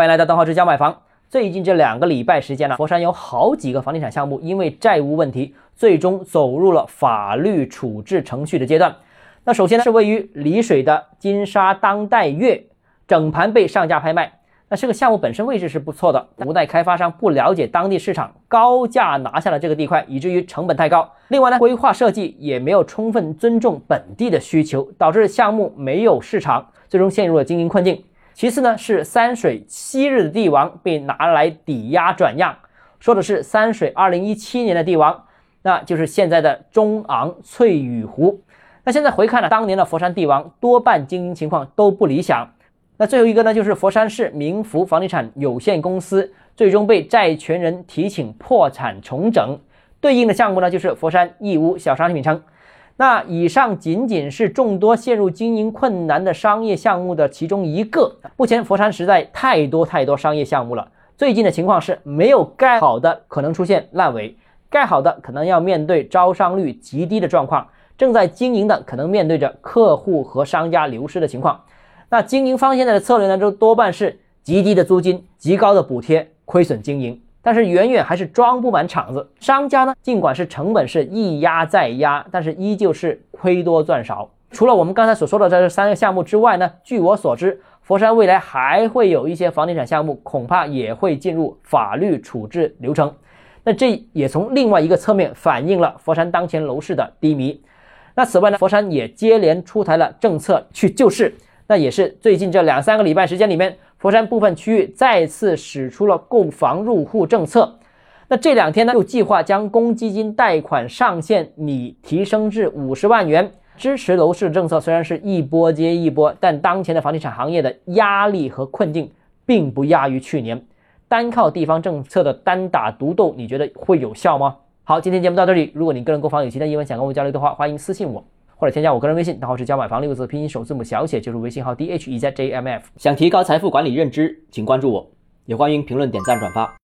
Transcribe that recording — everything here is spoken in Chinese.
欢迎来到邓浩之家买房。最近这两个礼拜时间呢，佛山有好几个房地产项目因为债务问题，最终走入了法律处置程序的阶段。那首先呢，是位于丽水的金沙当代悦，整盘被上架拍卖。那这个项目本身位置是不错的，无奈开发商不了解当地市场，高价拿下了这个地块，以至于成本太高。另外呢，规划设计也没有充分尊重本地的需求，导致项目没有市场，最终陷入了经营困境。其次呢，是三水昔日的帝王被拿来抵押转让，说的是三水二零一七年的帝王，那就是现在的中昂翠羽湖。那现在回看呢，当年的佛山帝王多半经营情况都不理想。那最后一个呢，就是佛山市明福房地产有限公司最终被债权人提请破产重整，对应的项目呢，就是佛山义乌小商品城。那以上仅仅是众多陷入经营困难的商业项目的其中一个。目前佛山实在太多太多商业项目了。最近的情况是，没有盖好的可能出现烂尾，盖好的可能要面对招商率极低的状况，正在经营的可能面对着客户和商家流失的情况。那经营方现在的策略呢，就多半是极低的租金、极高的补贴，亏损经营。但是远远还是装不满场子，商家呢，尽管是成本是一压再压，但是依旧是亏多赚少。除了我们刚才所说的这三个项目之外呢，据我所知，佛山未来还会有一些房地产项目，恐怕也会进入法律处置流程。那这也从另外一个侧面反映了佛山当前楼市的低迷。那此外呢，佛山也接连出台了政策去救市，那也是最近这两三个礼拜时间里面。佛山部分区域再次使出了购房入户政策，那这两天呢，又计划将公积金贷款上限拟提升至五十万元，支持楼市政策虽然是一波接一波，但当前的房地产行业的压力和困境并不亚于去年，单靠地方政策的单打独斗，你觉得会有效吗？好，今天节目到这里，如果你个人购房有其他疑问想跟我交流的话，欢迎私信我。或者添加我个人微信，账号是加买房六个字拼音首字母小写，就是微信号 d h e z j m f。想提高财富管理认知，请关注我，也欢迎评论、点赞、转发。